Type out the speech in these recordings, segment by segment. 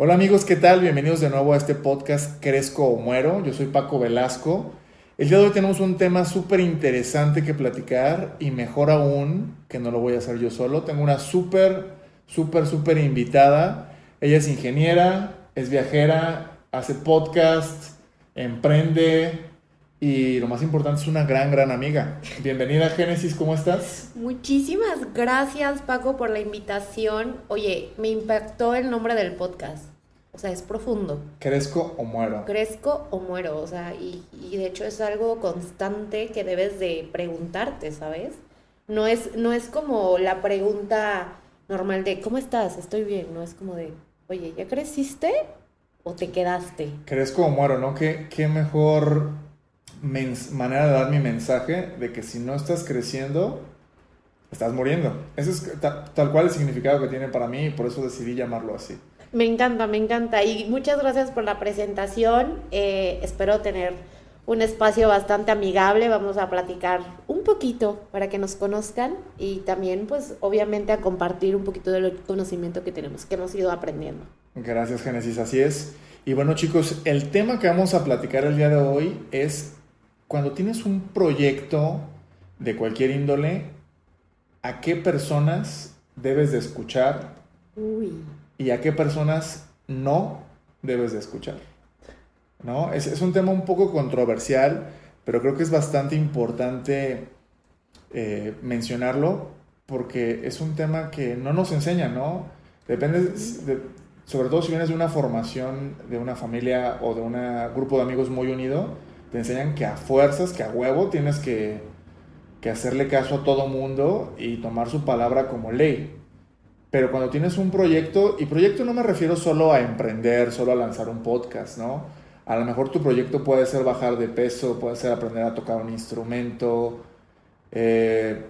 Hola amigos, ¿qué tal? Bienvenidos de nuevo a este podcast Crezco o Muero. Yo soy Paco Velasco. El día de hoy tenemos un tema súper interesante que platicar y mejor aún, que no lo voy a hacer yo solo, tengo una súper, súper, súper invitada. Ella es ingeniera, es viajera, hace podcast, emprende, y lo más importante es una gran, gran amiga. Bienvenida Génesis, ¿cómo estás? Muchísimas gracias Paco por la invitación. Oye, me impactó el nombre del podcast. O sea, es profundo. ¿Crezco o muero? Crezco o muero. O sea, y, y de hecho es algo constante que debes de preguntarte, ¿sabes? No es, no es como la pregunta normal de ¿cómo estás? Estoy bien. No es como de, oye, ¿ya creciste o te quedaste? Crezco o muero, ¿no? ¿Qué, qué mejor manera de dar mi mensaje de que si no estás creciendo, estás muriendo. Ese es tal cual el significado que tiene para mí y por eso decidí llamarlo así. Me encanta, me encanta. Y muchas gracias por la presentación. Eh, espero tener un espacio bastante amigable. Vamos a platicar un poquito para que nos conozcan y también, pues, obviamente a compartir un poquito del conocimiento que tenemos, que hemos ido aprendiendo. Gracias, Génesis. Así es. Y bueno, chicos, el tema que vamos a platicar el día de hoy es cuando tienes un proyecto de cualquier índole, ¿a qué personas debes de escuchar? Y a qué personas no debes de escuchar. ¿No? Es, un tema un poco controversial, pero creo que es bastante importante eh, mencionarlo porque es un tema que no nos enseña, ¿no? Depende, sobre todo si vienes de una formación, de una familia o de un grupo de amigos muy unido, te enseñan que a fuerzas, que a huevo tienes que, que hacerle caso a todo mundo y tomar su palabra como ley. Pero cuando tienes un proyecto, y proyecto no me refiero solo a emprender, solo a lanzar un podcast, ¿no? A lo mejor tu proyecto puede ser bajar de peso, puede ser aprender a tocar un instrumento, eh,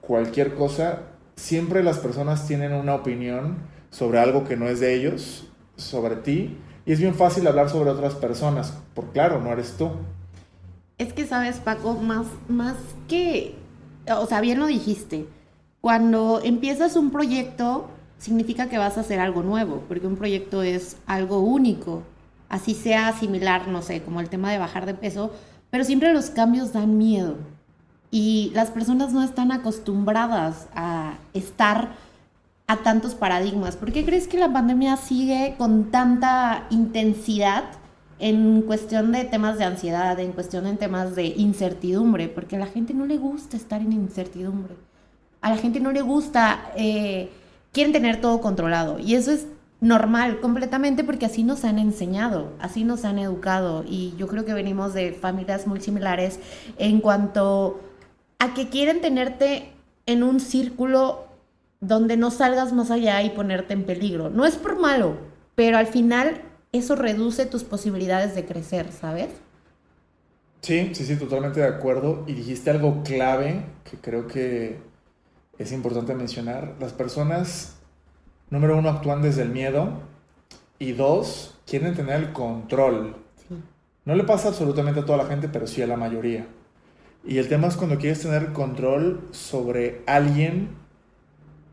cualquier cosa. Siempre las personas tienen una opinión sobre algo que no es de ellos, sobre ti, y es bien fácil hablar sobre otras personas, por claro, no eres tú. Es que sabes, Paco, más, más que, o sea, bien lo dijiste, cuando empiezas un proyecto significa que vas a hacer algo nuevo, porque un proyecto es algo único, así sea similar, no sé, como el tema de bajar de peso, pero siempre los cambios dan miedo. Y las personas no están acostumbradas a estar a tantos paradigmas? ¿Por qué crees que la pandemia sigue con tanta intensidad en cuestión de temas de ansiedad, en cuestión de temas de incertidumbre? Porque a la gente no le gusta estar en incertidumbre. A la gente no le gusta, eh, quieren tener todo controlado. Y eso es normal completamente porque así nos han enseñado, así nos han educado. Y yo creo que venimos de familias muy similares en cuanto a que quieren tenerte en un círculo donde no salgas más allá y ponerte en peligro. No es por malo, pero al final eso reduce tus posibilidades de crecer, ¿sabes? Sí, sí, sí, totalmente de acuerdo. Y dijiste algo clave que creo que es importante mencionar. Las personas, número uno, actúan desde el miedo y dos, quieren tener el control. No le pasa absolutamente a toda la gente, pero sí a la mayoría. Y el tema es cuando quieres tener control sobre alguien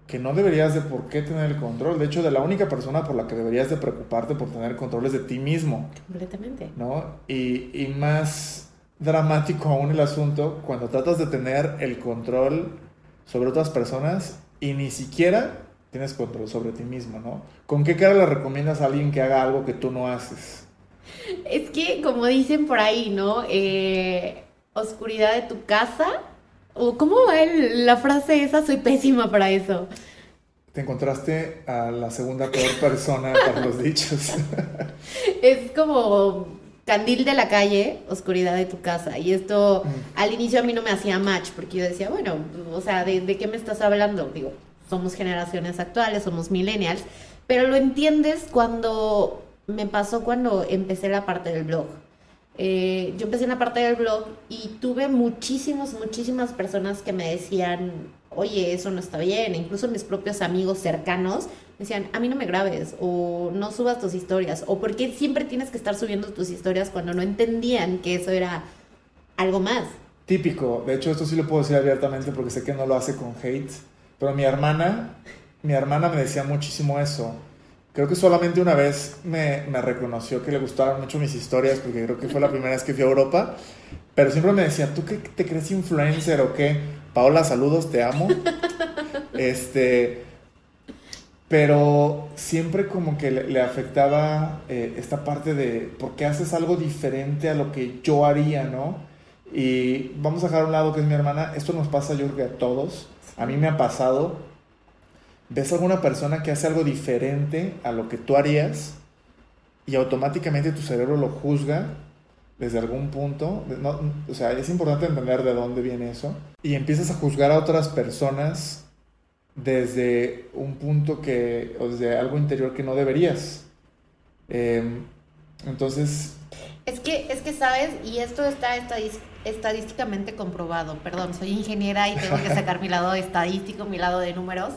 que no deberías de por qué tener el control. De hecho, de la única persona por la que deberías de preocuparte por tener control es de ti mismo. Completamente. ¿No? Y, y más dramático aún el asunto cuando tratas de tener el control sobre otras personas y ni siquiera tienes control sobre ti mismo, ¿no? ¿Con qué cara le recomiendas a alguien que haga algo que tú no haces? Es que, como dicen por ahí, ¿no? Eh, oscuridad de tu casa ¿O cómo va la frase esa? Soy pésima para eso. Te encontraste a la segunda peor persona para los dichos. es como candil de la calle, oscuridad de tu casa. Y esto mm. al inicio a mí no me hacía match, porque yo decía, bueno, o sea, ¿de, ¿de, qué me estás hablando? Digo, somos generaciones actuales, somos millennials, pero lo entiendes cuando me pasó cuando empecé la parte del blog. Eh, yo empecé en la parte del blog y tuve muchísimas, muchísimas personas que me decían, oye, eso no está bien. Incluso mis propios amigos cercanos decían, a mí no me grabes o no subas tus historias o por qué siempre tienes que estar subiendo tus historias cuando no entendían que eso era algo más. Típico, de hecho esto sí lo puedo decir abiertamente porque sé que no lo hace con hate, pero mi hermana, mi hermana me decía muchísimo eso Creo que solamente una vez me, me, reconoció que le gustaban mucho mis historias, porque creo que fue la primera vez que fui a Europa. Pero siempre me decía, ¿tú qué te crees influencer o qué? Paola, saludos, te amo. este, pero siempre como que le, afectaba eh, esta parte de, ¿por qué haces algo diferente a lo que yo haría, no? Y vamos a dejar a un lado que es mi hermana, esto nos pasa yo creo que a todos, a mí me ha pasado ves a alguna persona que hace algo diferente a lo que tú harías y automáticamente tu cerebro lo juzga desde algún punto. o sea, es importante entender de dónde viene eso. Y empiezas a juzgar a otras personas desde un punto que, o desde algo interior que no deberías. Em, entonces... Es que, es que sabes, y esto está estadísticamente comprobado, perdón, soy ingeniera y tengo que sacar mi lado estadístico, mi lado de números.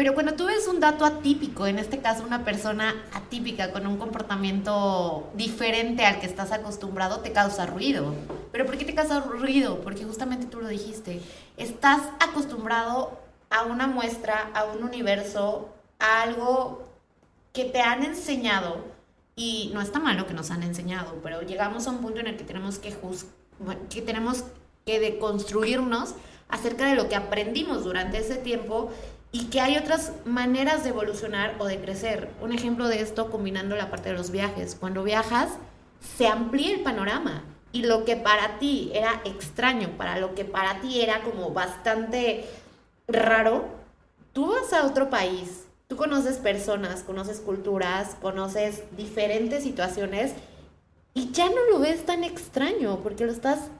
Pero cuando tú ves un dato atípico, en este caso una persona atípica con un comportamiento diferente al que estás acostumbrado, te causa ruido. ¿Pero por qué te causa ruido? Porque justamente tú lo dijiste, estás acostumbrado a una muestra, a un universo, a algo que te han enseñado. Y no está mal lo que nos han enseñado, pero llegamos a un punto en el que tenemos que, que, tenemos que deconstruirnos acerca de lo que aprendimos durante ese tiempo y que hay otras maneras de evolucionar o de crecer. Un ejemplo de esto combinando la parte de los viajes. Cuando viajas, se amplía el panorama y lo que para ti era extraño, para lo que para ti era como bastante raro, tú vas a otro país, tú conoces personas, conoces culturas, conoces diferentes situaciones y ya no lo ves tan extraño porque lo estás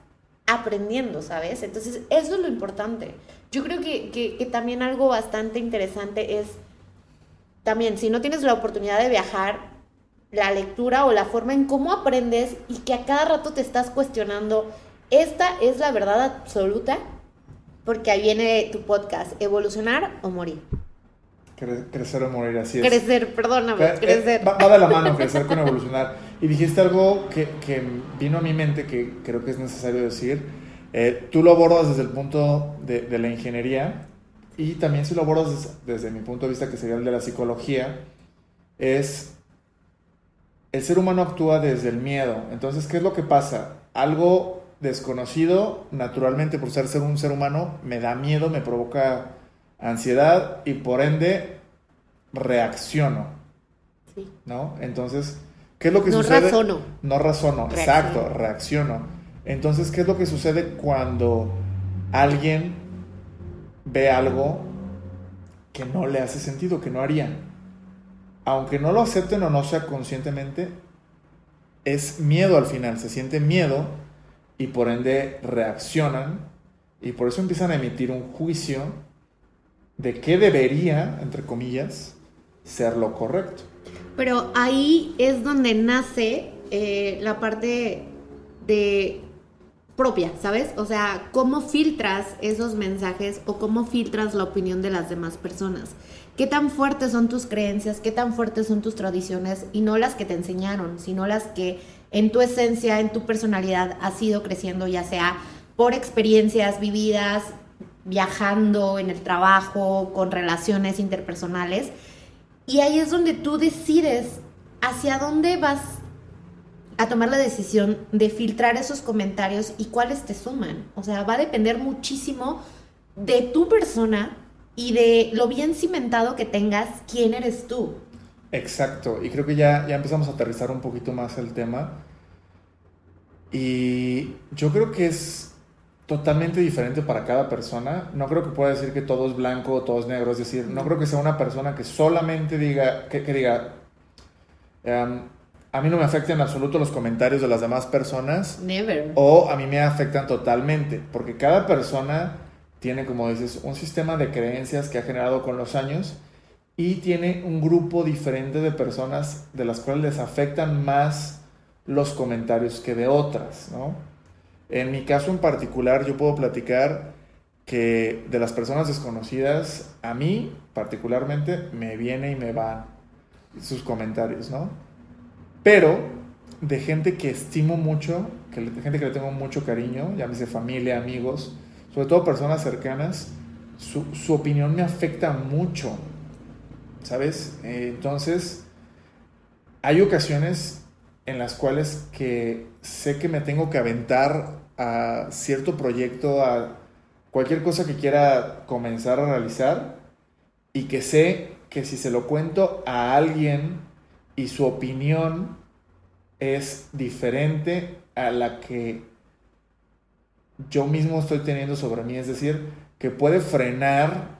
aprendiendo, ¿sabes? Entonces, eso es lo importante. Yo creo que, también algo bastante interesante es, también, si no tienes la oportunidad de viajar, la lectura o la forma en cómo aprendes y que a cada rato te estás cuestionando, esta es la verdad absoluta, porque ahí viene tu podcast, evolucionar o morir. crecer o morir, así es. Crecer, perdóname, eh, crecer. va, de la mano crecer con evolucionar. Y dijiste algo que, que, vino a mi mente que creo que es necesario decir, eh, tú lo abordas desde el punto de, la ingeniería y también si lo abordas desde, mi punto de vista, que sería el de la psicología, es el ser humano actúa desde el miedo. Entonces, ¿qué es lo que pasa? Algo desconocido, naturalmente por ser, ser un ser humano, me da miedo, me provoca ansiedad y por ende reacciono. Sí. ¿No? Entonces, ¿qué es lo que sucede? No razono. No razono, exacto, reacciono. Entonces, ¿qué es lo que sucede cuando alguien ve algo que no le hace sentido, que no haría? Aunque no lo acepten o no sea conscientemente, es miedo al final, se siente miedo y por ende reaccionan y por eso empiezan a emitir un juicio de qué debería, entre comillas, ser lo correcto. Pero ahí es donde nace eh, la parte de propia, ¿sabes? O sea, cómo filtras esos mensajes o cómo filtras la opinión de las demás personas. ¿Qué tan fuertes son tus creencias? ¿Qué tan fuertes son tus tradiciones? Y no las que te enseñaron, sino las que en tu esencia, en tu personalidad has ido creciendo, ya sea por experiencias vividas, viajando, en el trabajo, con relaciones interpersonales. Y ahí es donde tú decides hacia dónde vas a tomar la decisión de filtrar esos comentarios y cuáles te suman. O sea, va a depender muchísimo de tu persona y de lo bien cimentado que tengas quién eres tú. Exacto, y creo que ya, ya empezamos a aterrizar un poquito más el tema. Y yo creo que es totalmente diferente para cada persona. No creo que pueda decir que todo es blanco o todo es negro. Es decir, no creo que sea una persona que solamente diga, que, diga, em, a mí no me afectan en absoluto los comentarios de las demás personas. Never. O a mí me afectan totalmente, porque cada persona tiene, como dices, un sistema de creencias que ha generado con los años y tiene un grupo diferente de personas de las cuales les afectan más los comentarios que de otras, ¿no? En mi caso en particular, yo puedo platicar que de las personas desconocidas, a mí particularmente me viene y me van sus comentarios, ¿no? Pero de gente que estimo mucho, que, de gente que le tengo mucho cariño, llámese familia, amigos, sobre todo personas cercanas, su, opinión me afecta mucho. ¿sabes? Eh, entonces, hay ocasiones en las cuales que sé que me tengo que aventar a cierto proyecto, a cualquier cosa que quiera comenzar a realizar y que sé que si se lo cuento a alguien y su opinión es diferente a la que yo mismo estoy teniendo sobre mí, es decir, que puede frenar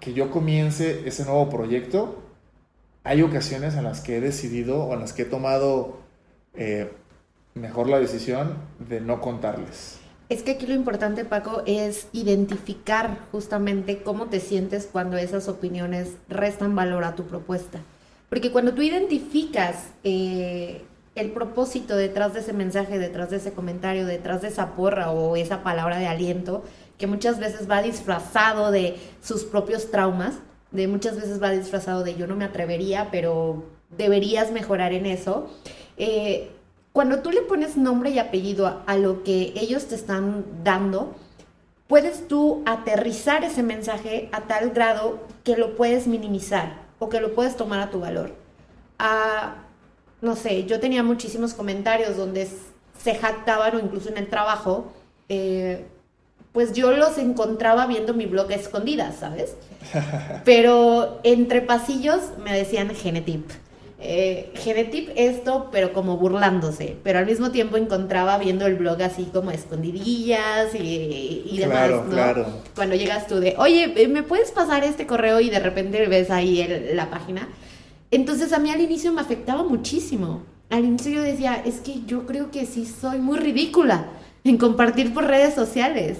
que yo comience ese nuevo proyecto, hay ocasiones en las que he decidido o en las que he tomado eh, mejor la decisión de no contarles. Es que aquí lo importante, Paco, es identificar justamente cómo te sientes cuando esas opiniones restan valor a tu propuesta. Porque cuando tú identificas eh, el propósito detrás de ese mensaje, detrás de ese comentario, detrás de esa porra o esa palabra de aliento, que muchas veces va disfrazado de sus propios traumas, de muchas veces va disfrazado de yo no me atrevería, pero deberías mejorar en eso. Eh, cuando tú le pones nombre y apellido a, lo que ellos te están dando, puedes tú aterrizar ese mensaje a tal grado que lo puedes minimizar o que lo puedes tomar a tu valor. Ah, no sé, yo tenía muchísimos comentarios donde se jactaban o incluso en el trabajo, eh, pues yo los encontraba viendo mi blog escondidas, ¿sabes? Pero entre pasillos me decían genetip. Eh, genetip esto, pero como burlándose, pero al mismo tiempo encontraba viendo el blog así como escondidillas y, y demás, ¿no? Claro. Cuando llegas tú de, oye, eh, ¿me puedes pasar este correo? Y de repente ves ahí la página. Entonces a mí al inicio me afectaba muchísimo. Al inicio yo decía, es que yo creo que sí soy muy ridícula en compartir por redes sociales.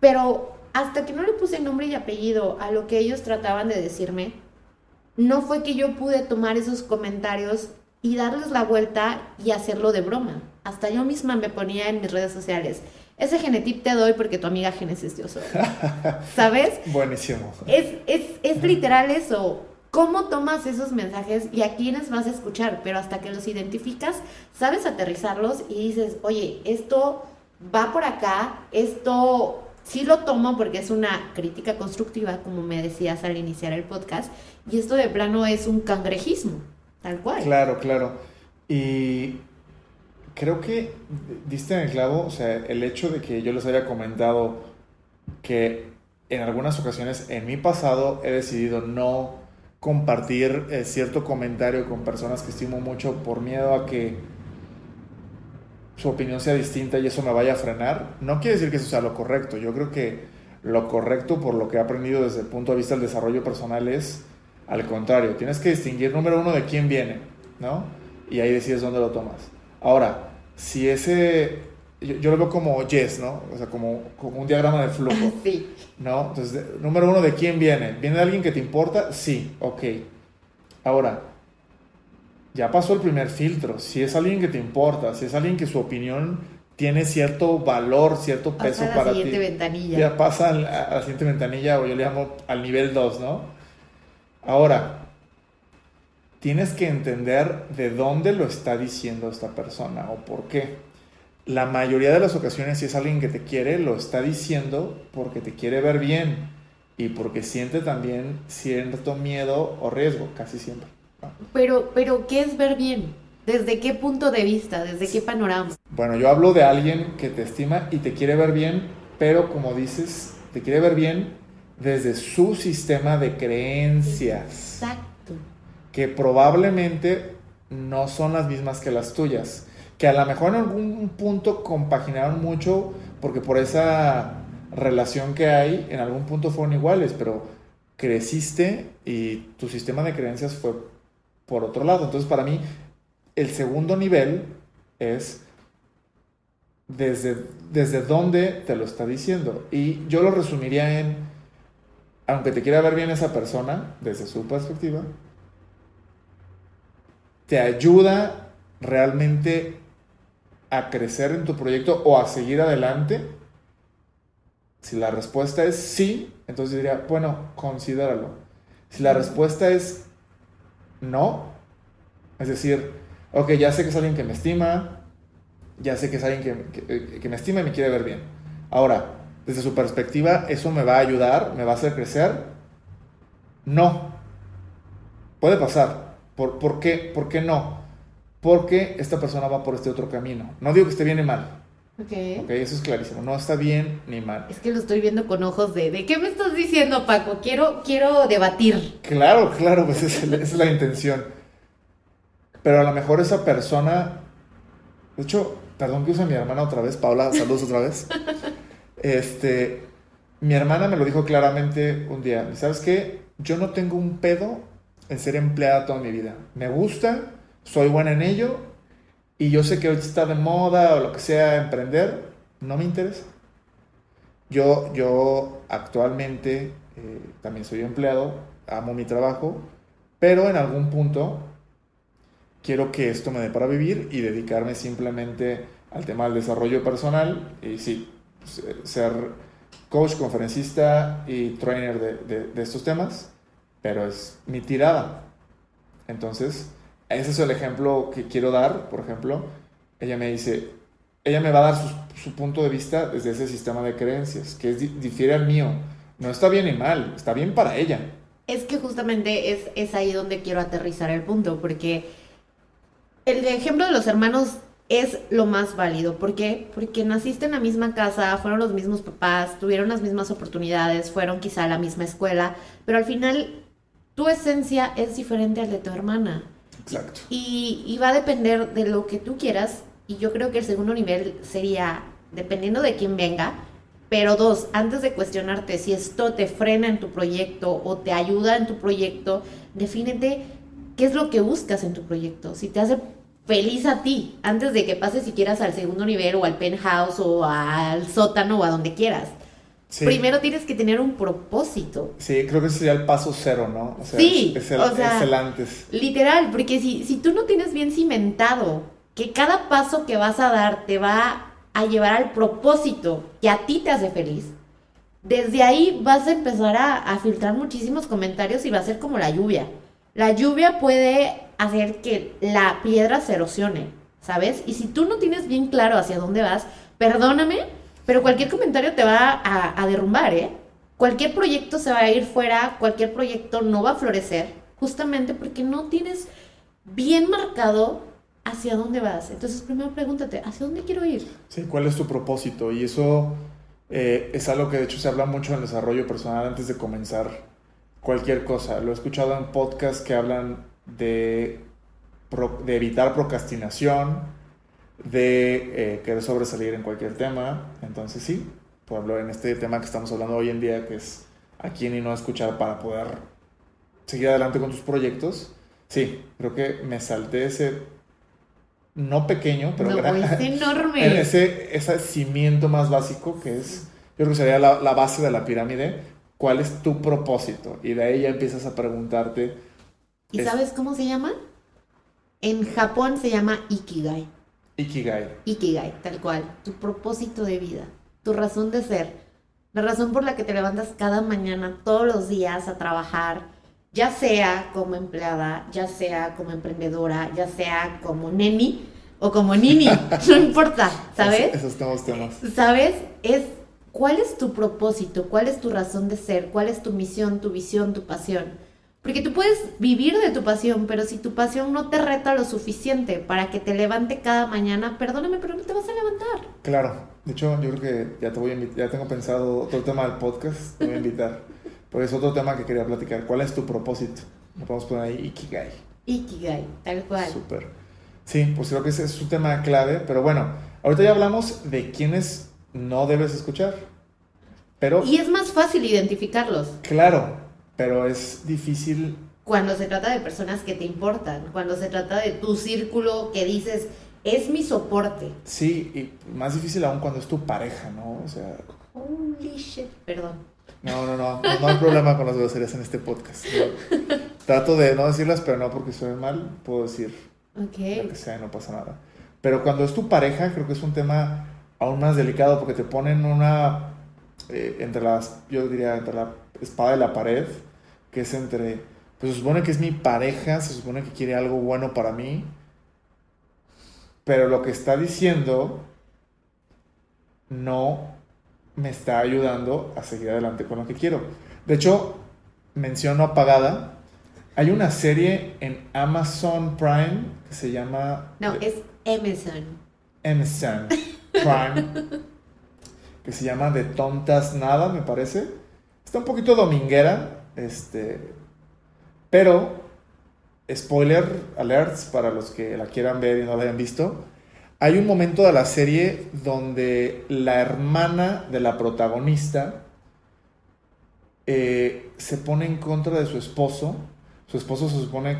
Pero hasta que no le puse nombre y apellido a lo que ellos trataban de decirme, no fue que yo pude tomar esos comentarios y darles la vuelta y hacerlo de broma. Hasta yo misma me ponía en mis redes sociales. Ese genetip te doy porque tu amiga Genesis dio ¿Sabes? Buenísimo. Es, es, es literal eso. ¿Cómo tomas esos mensajes y a quiénes vas a escuchar? Pero hasta que los identificas, sabes aterrizarlos y dices, oye, esto va por acá, esto sí lo tomo porque es una crítica constructiva, como me decías al iniciar el podcast, y esto de plano es un cangrejismo, tal cual. Claro, claro. Y creo que diste en el clavo, o sea, el hecho de que yo les haya comentado que en algunas ocasiones en mi pasado he decidido no compartir eh, cierto comentario con personas que estimo mucho por miedo a que su opinión sea distinta y eso me vaya a frenar, no quiere decir que eso sea lo correcto. Yo creo que lo correcto, por lo que he aprendido desde el punto de vista del desarrollo personal, es al contrario. Tienes que distinguir, número uno, de quién viene, ¿no? Y ahí decides dónde lo tomas. Ahora, si ese. Yo, lo veo como yes, ¿no? O sea, como, como un diagrama de flujo. Sí. ¿No? Entonces, número uno, ¿de quién viene? ¿Viene de alguien que te importa? Sí, ok. Ahora, ya pasó el primer filtro. Si es alguien que te importa, si es alguien que su opinión tiene cierto valor, cierto peso pasa a la siguiente ventanilla. Ya pasa a la, siguiente ventanilla, o yo le llamo al nivel 2, ¿no? Ahora, tienes que entender de dónde lo está diciendo esta persona o por qué. La mayoría de las ocasiones, si es alguien que te quiere, lo está diciendo porque te quiere ver bien y porque siente también cierto miedo o riesgo, casi siempre. Pero, pero, ¿qué es ver bien? ¿Desde qué punto de vista? ¿Desde qué panorama? Bueno, yo hablo de alguien que te estima y te quiere ver bien, pero como dices, te quiere ver bien desde su sistema de creencias. Exacto. Que probablemente no son las mismas que las tuyas. Que a lo mejor en algún punto compaginaron mucho porque por esa relación que hay, en algún punto fueron iguales, pero creciste y tu sistema de creencias fue por otro lado. Entonces, para mí, el segundo nivel es desde, desde dónde te lo está diciendo. Y yo lo resumiría en, aunque te quiera ver bien esa persona, desde su perspectiva, te ayuda realmente a crecer en tu proyecto o a seguir adelante. Si la respuesta es sí, entonces diría, bueno, considéralo. Si la respuesta es no. Es decir, ok, ya sé que es alguien que me estima, ya sé que es alguien que, me estima y me quiere ver bien. Ahora, desde su perspectiva, ¿eso me va a ayudar? ¿Me va a hacer crecer? No. Puede pasar. ¿Por, por, qué? ¿Por qué no? Porque esta persona va por este otro camino. No digo que esté bien mal. Ok. Ok, eso es clarísimo. No está bien ni mal. Es que lo estoy viendo con ojos de, ¿de qué me estás diciendo, Paco? Quiero, quiero debatir. Claro, claro, pues esa es, esa es la intención. Pero a lo mejor esa persona. De hecho, perdón que use a mi hermana otra vez. Paula, saludos otra vez. Este. Mi hermana me lo dijo claramente un día. ¿Sabes qué? Yo no tengo un pedo en ser empleada toda mi vida. Me gusta, soy buena en ello. Y yo sé que ahorita está de moda o lo que sea emprender. No me interesa. Yo, yo actualmente eh, también soy empleado, amo mi trabajo, pero en algún punto quiero que esto me dé para vivir y dedicarme simplemente al tema del desarrollo personal y sí, se- ser coach, conferencista y trainer de- de estos temas, pero es mi tirada. Entonces, ese es el ejemplo que quiero dar, por ejemplo. Ella me dice, ella me va a dar su, punto de vista desde ese sistema de creencias, que es, di- difiere al mío. No está bien ni mal, está bien para ella. Es que justamente es, es ahí donde quiero aterrizar el punto, porque el ejemplo de los hermanos es lo más válido. ¿Por qué? Porque naciste en la misma casa, fueron los mismos papás, tuvieron las mismas oportunidades, fueron quizá a la misma escuela, pero al final tu esencia es diferente al de tu hermana. Exacto. Y, y va a depender de lo que tú quieras. Y yo creo que el segundo nivel sería, dependiendo de quién venga, pero dos, antes de cuestionarte si esto te frena en tu proyecto o te ayuda en tu proyecto, defínete qué es lo que buscas en tu proyecto. Si te hace feliz a ti, antes de que pases si quieras al segundo nivel o al penthouse o al sótano o a donde quieras. Sí. Primero tienes que tener un propósito. Sí, creo que ese sería el paso cero, ¿no? O sea, Sí, es, el, o sea- es el antes. Literal, porque si, si tú no tienes bien cimentado que cada paso que vas a dar te va a llevar al propósito que a ti te hace feliz, desde ahí vas a empezar a, a filtrar muchísimos comentarios y va a ser como la lluvia. La lluvia puede hacer que la piedra se erosione, ¿sabes? Y si tú no tienes bien claro hacia dónde vas, perdóname, pero cualquier comentario te va a, derrumbar, ¿eh? Cualquier proyecto se va a ir fuera, cualquier proyecto no va a florecer, justamente porque no tienes bien marcado hacia dónde vas. Entonces, primero pregúntate, ¿hacia dónde quiero ir? Sí, ¿cuál es tu propósito? Y eso eh, es algo que de hecho se habla mucho en desarrollo personal antes de comenzar cualquier cosa. Lo he escuchado en podcasts que hablan de evitar procrastinación, de eh, querer sobresalir en cualquier tema. Entonces sí, por ejemplo, en este tema que estamos hablando hoy en día, que es a quién y no escuchar para poder seguir adelante con tus proyectos. Sí, creo que me salté ese no pequeño, pero no, gran- es en enorme. ese, ese cimiento más básico que es, yo creo que sería la, la base de la pirámide, ¿cuál es tu propósito? Y de ahí ya empiezas a preguntarte, ¿Y es- sabes cómo se llama? En Japón se llama Ikigai. Ikigai. Ikigai, tal cual. Tu propósito de vida, tu razón de ser, la razón por la que te levantas cada mañana, todos los días a trabajar, ya sea como empleada, ya sea como emprendedora, ya sea como neni o como nini, no importa, ¿sabes? Es- esos nuevos temas. ¿Sabes? Es cuál es tu propósito, cuál es tu razón de ser, cuál es tu misión, tu visión, tu pasión. Porque tú puedes vivir de tu pasión, pero si tu pasión no te reta lo suficiente para que te levante cada mañana, perdóname, pero no te vas a levantar. Claro, de hecho yo creo que ya te voy a invitar, ya tengo pensado otro tema del podcast, te voy a invitar, porque es otro tema que quería platicar. ¿Cuál es tu propósito? Lo podemos poner ahí, Ikigai. Ikigai, tal cual. Súper. Sí, pues creo que ese es un tema clave, pero bueno, ahorita ya hablamos de quiénes no debes escuchar, pero Y es más fácil identificarlos claro, pero es difícil cuando se trata de personas que te importan, cuando se trata de tu círculo que dices, es mi soporte. Sí, y más difícil aún cuando es tu pareja, ¿no? O sea, Holy shit, perdón. no, no, no, no, no hay problema con las groserías en este podcast. Yo trato de no decirlas, pero no porque suene mal, puedo decir lo que sea y no pasa nada. Pero cuando es tu pareja, creo que es un tema aún más delicado porque te ponen una, eh, entre las, yo diría, entre la espada y la pared, que es entre, pues se supone que es mi pareja, se supone que quiere algo bueno para mí, pero lo que está diciendo no me está ayudando a seguir adelante con lo que quiero. De hecho, menciono apagada Hay una serie en Amazon Prime que se llama... No, es Amazon. Amazon Prime. que se llama De Tontas Nada, me parece. Está un poquito dominguera, este... Pero, spoiler alerts para los que la quieran ver y no la hayan visto. Hay un momento de la serie donde la hermana de la protagonista eh, se pone en contra de su esposo. Su esposo se supone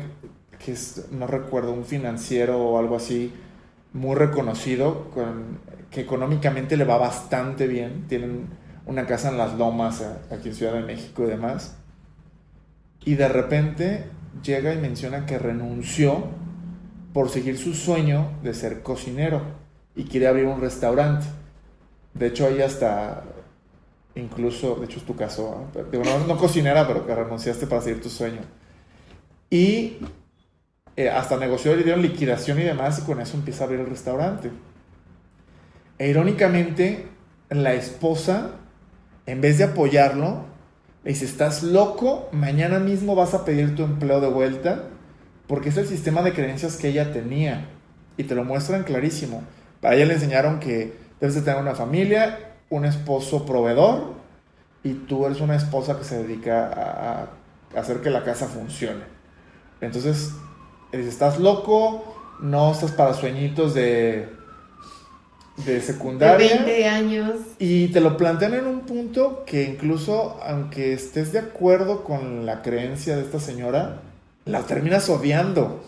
que es, no recuerdo, un financiero o algo así, muy reconocido, que económicamente le va bastante bien. Tienen una casa en las lomas aquí en Ciudad de México y demás. Y de repente llega y menciona que renunció por seguir su sueño de ser cocinero y quiere abrir un restaurante. De hecho, ahí hasta incluso, de hecho es tu caso, no, cocinera, pero que renunciaste para seguir tu sueño. Y eh, hasta negoció, le dieron liquidación y demás, y con eso empieza a abrir el restaurante. E irónicamente, la esposa, en vez de apoyarlo, le dice, estás loco, mañana mismo vas a pedir tu empleo de vuelta, porque es el sistema de creencias que ella tenía. Y te lo muestran clarísimo. Para ella le enseñaron que debes de tener una familia un esposo proveedor y tú eres una esposa que se dedica a, hacer que la casa funcione. Entonces, estás loco, no estás para sueñitos de, de secundaria. De 20 años. Y te lo plantean en un punto que incluso, aunque estés de acuerdo con la creencia de esta señora, la terminas odiando.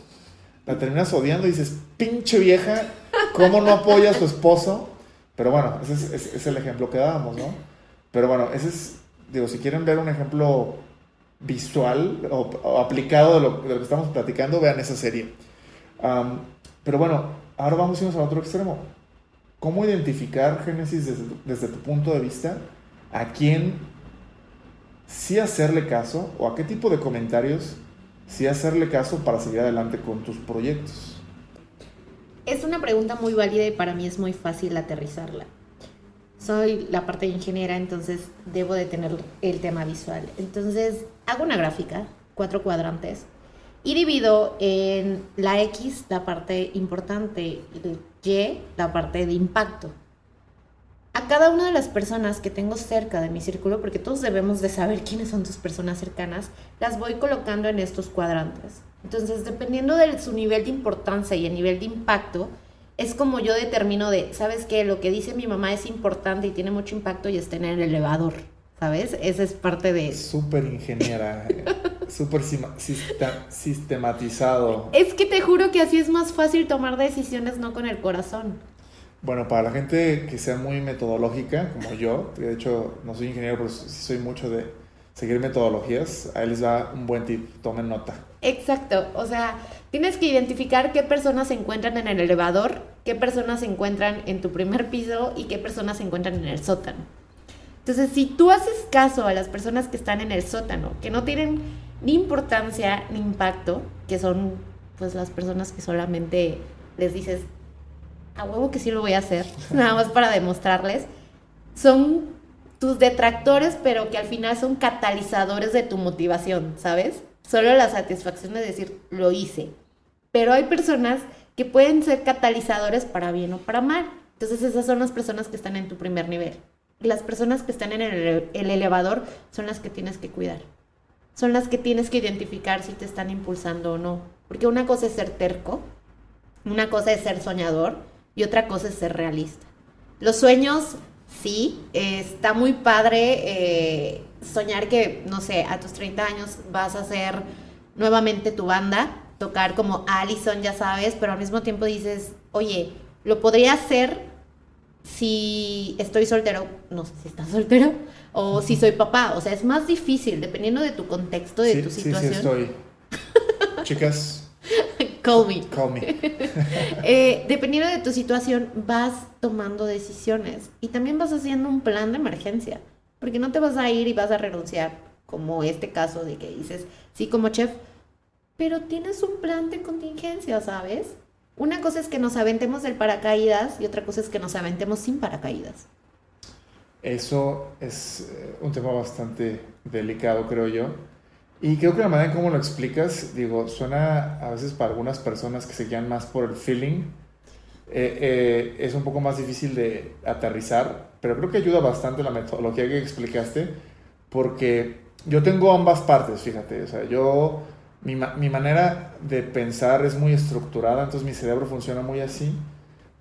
La terminas odiando y dices, pinche vieja, ¿cómo no apoya a su esposo? Pero bueno, ese es, el ejemplo que dábamos, ¿no? Pero bueno, ese es, digo, si quieren ver un ejemplo visual o, aplicado de lo, que estamos platicando, vean esa serie. pero bueno, ahora vamos a irnos al otro extremo. ¿Cómo identificar Génesis desde, tu punto de vista? ¿A quién sí hacerle caso o a qué tipo de comentarios sí hacerle caso para seguir adelante con tus proyectos? Es una pregunta muy válida y para mí es muy fácil aterrizarla. Soy la parte de ingeniera, entonces debo de tener el tema visual. Entonces hago una gráfica, cuatro cuadrantes, y divido en la X la parte importante, el Y la parte de impacto. A cada una de las personas que tengo cerca de mi círculo, porque todos debemos de saber quiénes son tus personas cercanas, las voy colocando en estos cuadrantes. Entonces, dependiendo de su nivel de importancia y el nivel de impacto, es como yo determino de, ¿sabes qué? Lo que dice mi mamá es importante y tiene mucho impacto y está en el elevador, ¿sabes? Esa es parte de... Súper ingeniera, súper sistematizado. Es que te juro que así es más fácil tomar decisiones no con el corazón. Bueno, para la gente que sea muy metodológica, como yo, de hecho no soy ingeniero, pero sí soy mucho de seguir metodologías, ahí les da un buen tip, tomen nota. Exacto, o sea, tienes que identificar qué personas se encuentran en el elevador, qué personas se encuentran en tu primer piso y qué personas se encuentran en el sótano. Entonces, si tú haces caso a las personas que están en el sótano, que no tienen ni importancia ni impacto, que son pues las personas que solamente les dices, a huevo que sí lo voy a hacer, nada más para demostrarles, son tus detractores, pero que al final son catalizadores de tu motivación, ¿sabes? Solo la satisfacción de decir, lo hice. Pero hay personas que pueden ser catalizadores para bien o para mal. Entonces esas son las personas que están en tu primer nivel. Las personas que están en el, el elevador son las que tienes que cuidar. Son las que tienes que identificar si te están impulsando o no. Porque una cosa es ser terco, una cosa es ser soñador y otra cosa es ser realista. Los sueños sí, está muy padre eh, soñar que, no sé, a tus 30 años vas a hacer nuevamente tu banda, tocar como Allison, ya sabes, pero al mismo tiempo dices, oye, lo podría hacer si estoy soltero, no sé si estás soltero, o si soy papá. O sea, es más difícil, dependiendo de tu contexto, de tu situación. Sí, sí estoy. Chicas, Call me. Call me. Eh, dependiendo de tu situación, vas tomando decisiones y también vas haciendo un plan de emergencia, porque no te vas a ir y vas a renunciar, como este caso de que dices, sí, como chef, pero tienes un plan de contingencia, ¿sabes? Una cosa es que nos aventemos del paracaídas y otra cosa es que nos aventemos sin paracaídas. Eso es eh, un tema bastante delicado, creo yo Y creo que la manera en cómo lo explicas, digo, suena a veces para algunas personas que se guían más por el feeling, eh, eh, es un poco más difícil de aterrizar, pero creo que ayuda bastante la metodología que explicaste, porque yo tengo ambas partes, fíjate, o sea, yo, mi, mi manera de pensar es muy estructurada, entonces mi cerebro funciona muy así,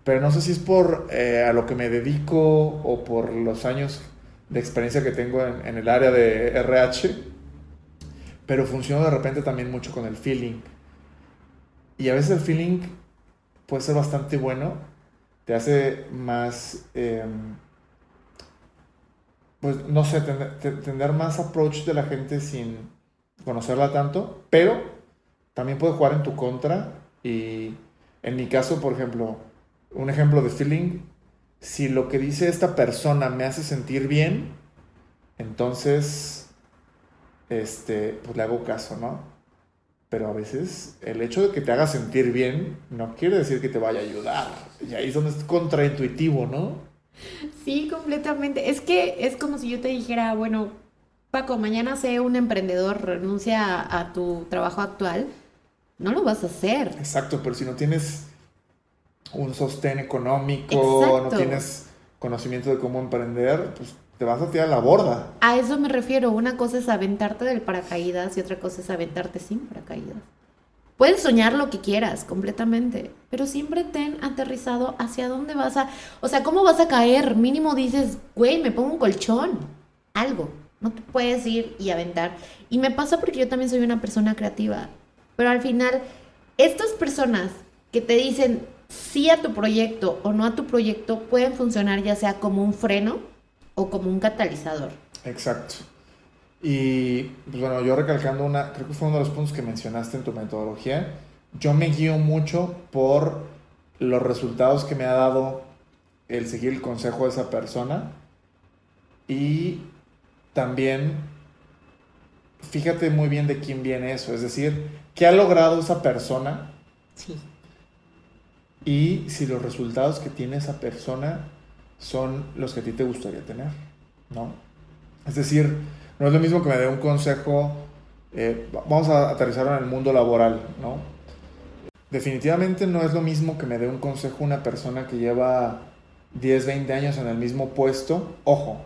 pero no sé si es por eh, a lo que me dedico o por los años de experiencia que tengo en, en el área de RH, pero funciona de repente también mucho con el feeling. Y a veces el feeling puede ser bastante bueno, te hace más, em, pues no sé, tener, más approach de la gente sin conocerla tanto, pero también puede jugar en tu contra. Y en mi caso, por ejemplo, un ejemplo de feeling, si lo que dice esta persona me hace sentir bien, entonces este, pues le hago caso, ¿no? Pero a veces el hecho de que te haga sentir bien no quiere decir que te vaya a ayudar. Y ahí es donde es contraintuitivo, ¿no? Sí, completamente. Es que es como si yo te dijera, bueno, Paco, mañana sé un emprendedor, renuncia a, tu trabajo actual. No lo vas a hacer. Exacto, pero si no tienes un sostén económico, no tienes conocimiento de cómo emprender, pues te vas a tirar a la borda. A eso me refiero. Una cosa es aventarte del paracaídas y otra cosa es aventarte sin paracaídas. Puedes soñar lo que quieras, completamente, pero siempre ten aterrizado hacia dónde vas a... O sea, ¿cómo vas a caer? Mínimo dices, güey, me pongo un colchón, algo. No te puedes ir y aventar. Y me pasa porque yo también soy una persona creativa. Pero al final, estas personas que te dicen sí a tu proyecto o no a tu proyecto pueden funcionar ya sea como un freno o como un catalizador. Exacto. Y pues bueno, yo recalcando una, creo que fue uno de los puntos que mencionaste en tu metodología, yo me guío mucho por los resultados que me ha dado el seguir el consejo de esa persona y también fíjate muy bien de quién viene eso, es decir, qué ha logrado esa persona sí. y si los resultados que tiene esa persona son los que a ti te gustaría tener, ¿no? Es decir, no es lo mismo que me dé un consejo, eh, vamos a aterrizar en el mundo laboral, ¿no? Definitivamente no es lo mismo que me dé un consejo una persona que lleva 10, 20 años en el mismo puesto, ojo,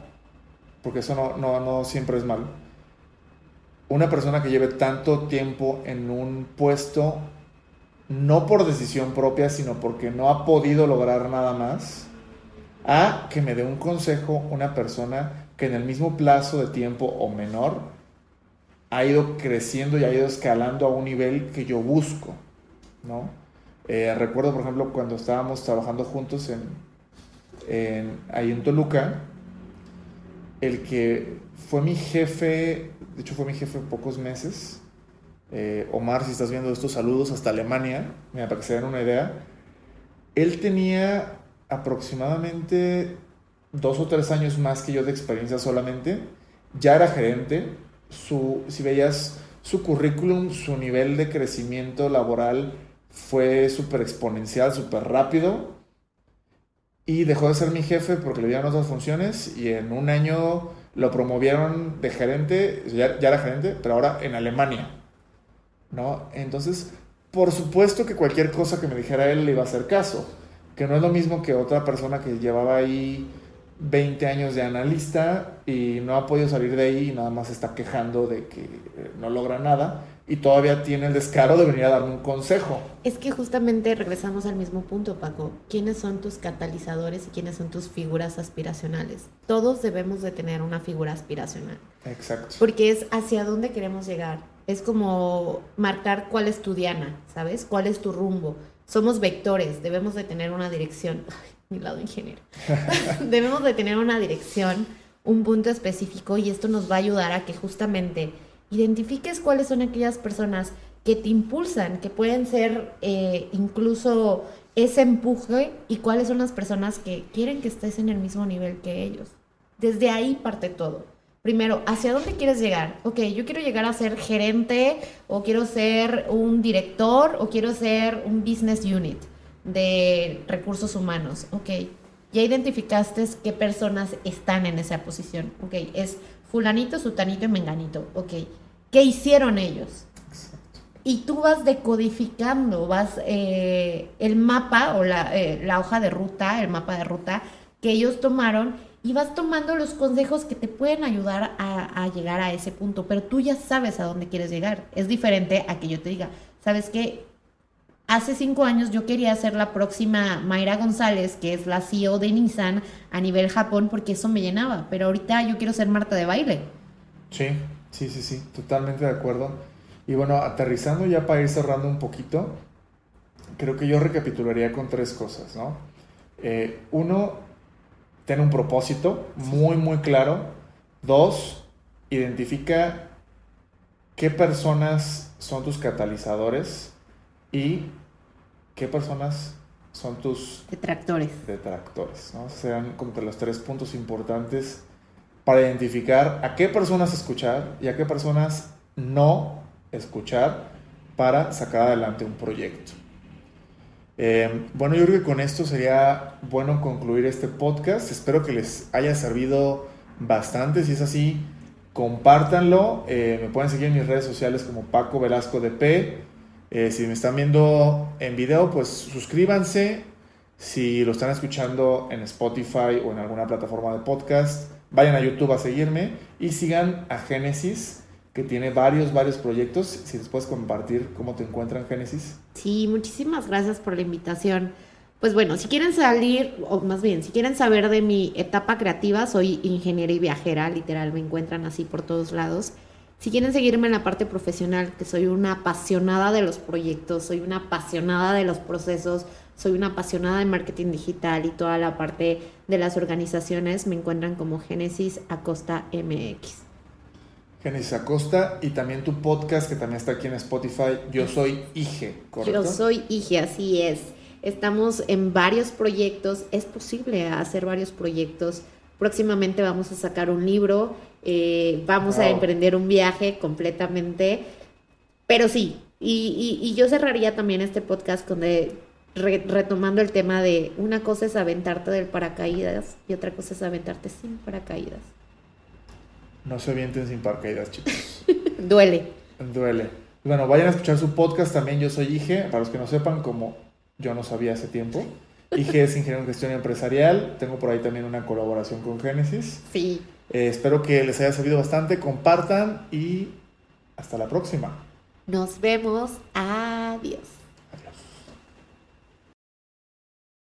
porque eso no, no, no siempre es malo. Una persona que lleve tanto tiempo en un puesto, no por decisión propia, sino porque no ha podido lograr nada más, a que me dé un consejo una persona que en el mismo plazo de tiempo o menor ha ido creciendo y ha ido escalando a un nivel que yo busco, ¿no? Eh, recuerdo, por ejemplo, cuando estábamos trabajando juntos en, ahí en Toluca, el que fue mi jefe, de hecho fue mi jefe pocos meses, eh, Omar, si estás viendo estos saludos hasta Alemania, para que se den una idea, él tenía aproximadamente dos o tres años más que yo de experiencia solamente, ya era gerente, su, si veías su currículum, su nivel de crecimiento laboral fue súper exponencial, súper rápido, y dejó de ser mi jefe porque le dieron otras funciones y en un año lo promovieron de gerente, ya, ya era gerente, pero ahora en Alemania, ¿no? Entonces, por supuesto que cualquier cosa que me dijera él le iba a hacer caso que no es lo mismo que otra persona que llevaba ahí 20 años de analista y no ha podido salir de ahí y nada más está quejando de que eh, no logra nada y todavía tiene el descaro de venir a darme un consejo. Es que justamente regresamos al mismo punto, Paco. ¿Quiénes son tus catalizadores y quiénes son tus figuras aspiracionales? Todos debemos de tener una figura aspiracional. Exacto. Porque es hacia dónde queremos llegar. Es como marcar cuál es tu diana, ¿sabes? ¿Cuál es tu rumbo? somos vectores, debemos de tener una dirección. mi lado ingeniero. debemos de tener una dirección, un punto específico y esto nos va a ayudar a que justamente identifiques cuáles son aquellas personas que te impulsan, que pueden ser eh, incluso ese empuje y cuáles son las personas que quieren que estés en el mismo nivel que ellos. Desde ahí parte todo. Primero, ¿hacia dónde quieres llegar? Ok, yo quiero llegar a ser gerente o quiero ser un director o quiero ser un business unit de recursos humanos. Ok, ya identificaste qué personas están en esa posición. Ok, es fulanito, sutanito y menganito. Ok, qué hicieron ellos. Y tú vas decodificando, vas eh, el mapa o la, eh, la hoja de ruta, el mapa de ruta que ellos tomaron y vas tomando los consejos que te pueden ayudar a, a, llegar a ese punto, pero tú ya sabes a dónde quieres llegar. Es diferente a que yo te diga, ¿sabes qué? Hace cinco años yo quería ser la próxima Mayra González, que es la CEO de Nissan a nivel Japón, porque eso me llenaba, pero ahorita yo quiero ser Marta de baile. Sí, sí, sí, sí, totalmente de acuerdo. Y bueno, aterrizando ya para ir cerrando un poquito, creo que yo recapitularía con tres cosas, ¿no? Eh, uno, ten un propósito muy, muy claro. Dos, identifica qué personas son tus catalizadores y qué personas son tus detractores. Detractores, ¿no? Serán como los tres puntos importantes para identificar a qué personas escuchar y a qué personas no escuchar para sacar adelante un proyecto. Eh, bueno, yo creo que con esto sería bueno concluir este podcast. Espero que les haya servido bastante. Si es así, compártanlo. Eh, me pueden seguir en mis redes sociales como Paco Velasco DP. Eh, si me están viendo en video, pues suscríbanse. Si lo están escuchando en Spotify o en alguna plataforma de podcast, vayan a YouTube a seguirme y sigan a Génesis que tiene varios, varios proyectos. Si les puedes compartir cómo te encuentran, Génesis. Sí, muchísimas gracias por la invitación. Pues bueno, si quieren salir, o más bien, si quieren saber de mi etapa creativa, soy ingeniera y viajera, literal, me encuentran así por todos lados. Si quieren seguirme en la parte profesional, que soy una apasionada de los proyectos, soy una apasionada de los procesos, soy una apasionada de marketing digital y toda la parte de las organizaciones, me encuentran como Génesis Acosta MX. Genesis Acosta y también tu podcast que también está aquí en Spotify, Yo Soy Ige, ¿correcto? Yo Soy Ige, así es. Estamos en varios proyectos, es posible hacer varios proyectos. Próximamente vamos a sacar un libro, eh, vamos a emprender un viaje completamente, pero sí, y, yo cerraría también este podcast con retomando el tema de una cosa es aventarte del paracaídas y otra cosa es aventarte sin paracaídas. No se avienten sin paracaídas, chicos. Duele. Duele. Bueno, vayan a escuchar su podcast también. Yo soy Ige. Para los que no sepan, como yo no sabía hace tiempo. Ige es ingeniero en gestión empresarial. Tengo por ahí también una colaboración con Génesis. Sí. Eh, espero que les haya servido bastante. Compartan y hasta la próxima. Nos vemos. Adiós.